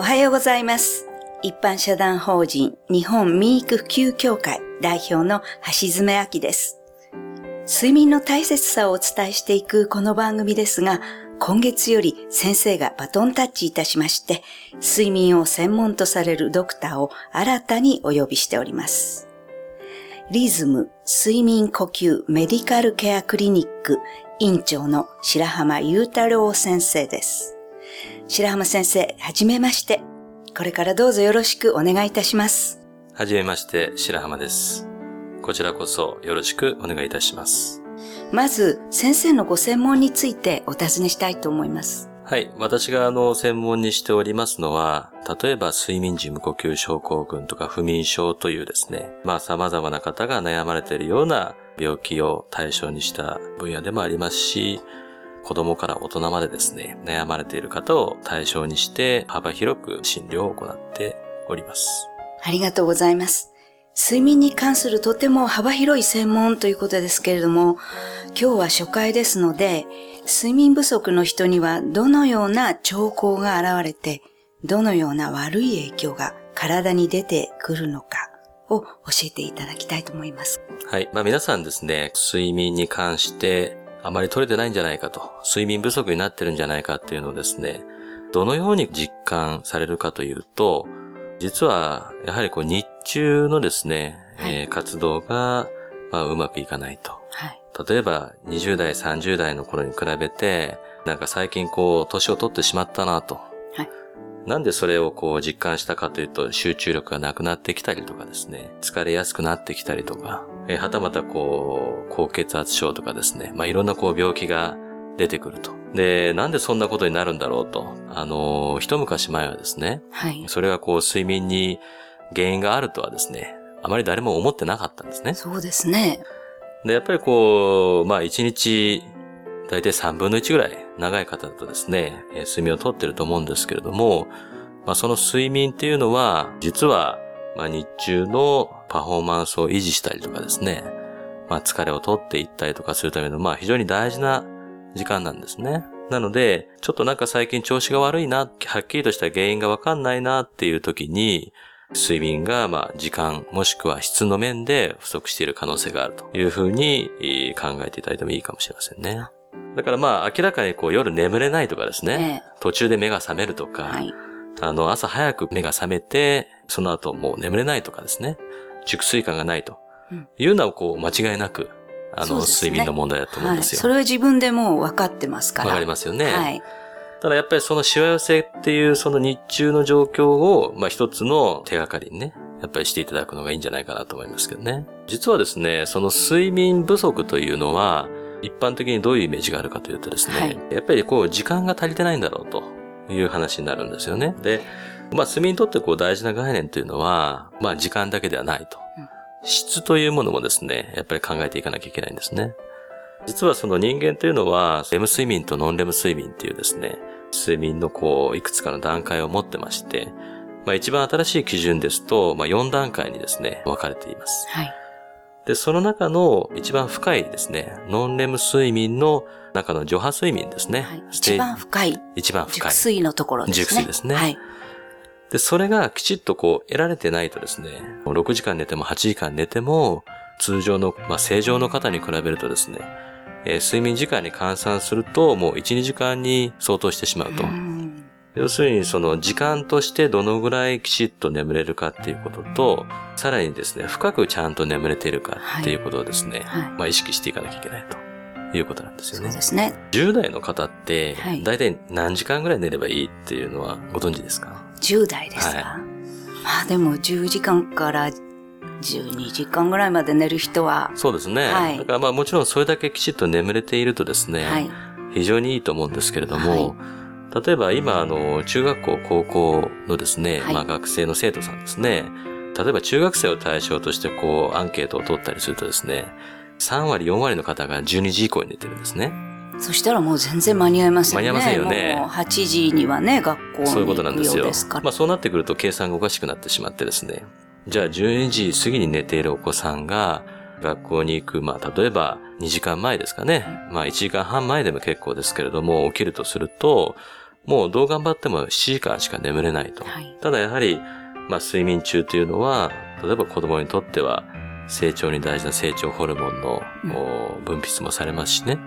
おはようございます。一般社団法人日本民育普及協会代表の橋爪明です。睡眠の大切さをお伝えしていくこの番組ですが、今月より先生がバトンタッチいたしまして、睡眠を専門とされるドクターを新たにお呼びしております。リズム睡眠呼吸メディカルケアクリニック院長の白浜裕太郎先生です。白浜先生、はじめまして。これからどうぞよろしくお願いいたします。はじめまして、白浜です。こちらこそよろしくお願いいたします。まず、先生のご専門についてお尋ねしたいと思います。はい。私があの、専門にしておりますのは、例えば睡眠時無呼吸症候群とか不眠症というですね、まあ様々な方が悩まれているような病気を対象にした分野でもありますし、子供から大人までですね、悩まれている方を対象にして幅広く診療を行っております。ありがとうございます。睡眠に関するとても幅広い専門ということですけれども、今日は初回ですので、睡眠不足の人にはどのような兆候が現れて、どのような悪い影響が体に出てくるのかを教えていただきたいと思います。はい。まあ皆さんですね、睡眠に関してあまり取れてないんじゃないかと、睡眠不足になってるんじゃないかっていうのをですね、どのように実感されるかというと、実は、やはりこう日中のですね、はいえー活動が、まあ、うまくいかないと。はい。例えば、20代、30代の頃に比べて、なんか最近こう、年を取ってしまったなと。はいなんでそれをこう実感したかというと、集中力がなくなってきたりとかですね、疲れやすくなってきたりとか、えーはたまたこう、高血圧症とかですね、まあいろんなこう病気が出てくると。で、なんでそんなことになるんだろうと。あのー一昔前はですね、はい。それがこう睡眠に原因があるとはですね、あまり誰も思ってなかったんですね。そうですね。で、やっぱりこう、まあ一日、だいたい3分の1ぐらい長い方だとですね、え睡眠をとってると思うんですけれども、まあその睡眠っていうのは、実は、まあ日中のパフォーマンスを維持したりとかですね、まあ疲れを取っていったりとかするための、まあ非常に大事な時間なんですね。なので、ちょっとなんか最近調子が悪いな、はっきりとした原因がわかんないなっていう時に、睡眠が、まあ、時間、もしくは質の面で不足している可能性があるというふうに考えていただいてもいいかもしれませんね。だからまあ、明らかにこう夜眠れないとかですね、え途中で目が覚めるとか、はい。あの、朝早く目が覚めて、その後もう眠れないとかですね、熟睡感がないとうんいうのはこう、間違いなく、あの、ね睡眠の問題だと思うんはい。ですよ。それは自分でもう分かってますから。わかりますよね。はい。ただやっぱりそのしわ寄せっていうその日中の状況を、まあ一つの手がかりにね、やっぱりしていただくのがいいんじゃないかなと思いますけどね。実はですね、その睡眠不足というのは、一般的にどういうイメージがあるかというとですね、はいやっぱりこう時間が足りてないんだろうという話になるんですよね。で、まあ睡眠にとってこう大事な概念というのは、まあ時間だけではないと。うん質というものもですね、やっぱり考えていかなきゃいけないんですね。実はその人間というのは、レム睡眠とノンレム睡眠っていうですね、睡眠のこう、いくつかの段階を持ってまして、まあ一番新しい基準ですと、まあ4段階にですね、分かれています。はい。で、その中の一番深いですね、ノンレム睡眠の中の徐波睡眠ですね。はい。一番深い一番深い。熟睡のところですね。熟睡ですねはい。で、それがきちっとこう得られてないとですね、6時間寝ても8時間寝ても、通常の、まあ正常の方に比べるとですね、えー睡眠時間に換算するともう1、2時間に相当してしまうと。うん要するにその時間としてどのぐらいきちっと眠れるかっていうことと、さらにですね、深くちゃんと眠れているかっていうことをですね、はいまあ意識していかなきゃいけないということなんですよねそうで。すね。10代の方ってはい、だいたい何時間ぐらい寝ればいいっていうのはご存知ですか？10代ですか？はいまあでも10時間から12時間ぐらいまで寝る人は、そうですね。はいだからまあもちろんそれだけきちっと眠れているとですね、はい。非常にいいと思うんですけれども、例えば今あの中学校高校のですね、はいまあ学生の生徒さんですね、例えば中学生を対象としてこうアンケートを取ったりするとですね、3割4割の方が12時以降に寝てるんですね。そしたらもう全然間に合いますよね。間に合いませんよねもう8時にはね、学校にそういうことなんですよ。まあそうなってくると計算がおかしくなってしまってですね。じゃあ12時過ぎに寝ているお子さんが学校に行く、まあ例えば2時間前ですかね。まあ1時間半前でも結構ですけれども、起きるとすると、もうどう頑張っても7時間しか眠れないと。はい。ただやはり、まあ睡眠中というのは、例えば子供にとっては成長に大事な成長ホルモンの、うんお分泌もされますしね。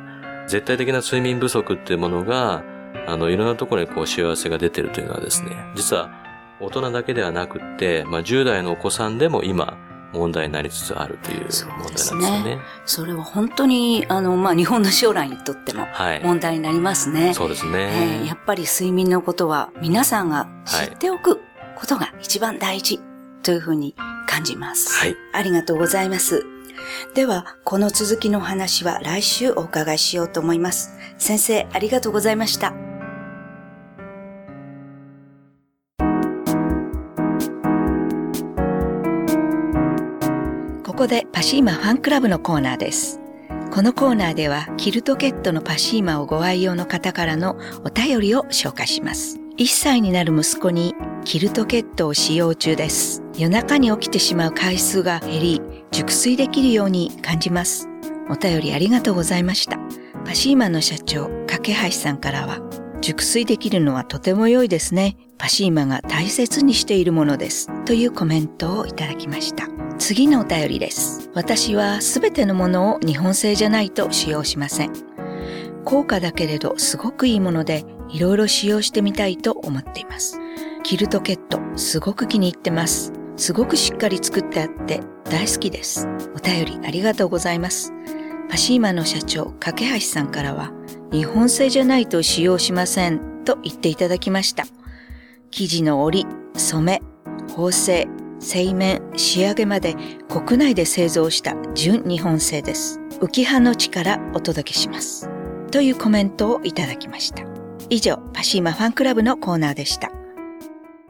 絶対的な睡眠不足っていうものが、あの、いろんなところにこう幸せが出てるというのはですね、実は大人だけではなくって、まあ10代のお子さんでも今問題になりつつあるという問題なんでですすよね。ねそれは本当に、あの、まあ、日本の将来にとってもはい。問題になりますね。そうですえね。ーやっぱり睡眠のことは皆さんが知っておくことが一番大事というふうに感じます。はい。ありがとうございます。では、この続きのお話は来週お伺いしようと思います。先生、ありがとうございました。ここでパシーマファンクラブのコーナーです。このコーナーではキルトケットのパシーマをご愛用の方からのお便りを紹介します。1歳になる息子にキルトケットを使用中です。夜中に起きてしまう回数が減り、熟睡できるように感じます。お便りありがとうございました。パシーマの社長、架橋さんからは、熟睡できるのはとても良いですね。パシーマが大切にしているものです。というコメントをいただきました。次のお便りです。私はすべてのものを日本製じゃないと使用しません。高価だけれどすごくいいもので、いろいろ使用してみたいと思っています。キルトケット、すごく気に入ってます。すごくしっかり作ってあって大好きです。お便りありがとうございます。パシーマの社長、架橋さんからは、日本製じゃないと使用しませんと言っていただきました。生地の織り、染め、縫製、製麺、仕上げまで国内で製造した純日本製です。浮葉の地からお届けします。というコメントをいただきました。以上、パシーマファンクラブのコーナーでした。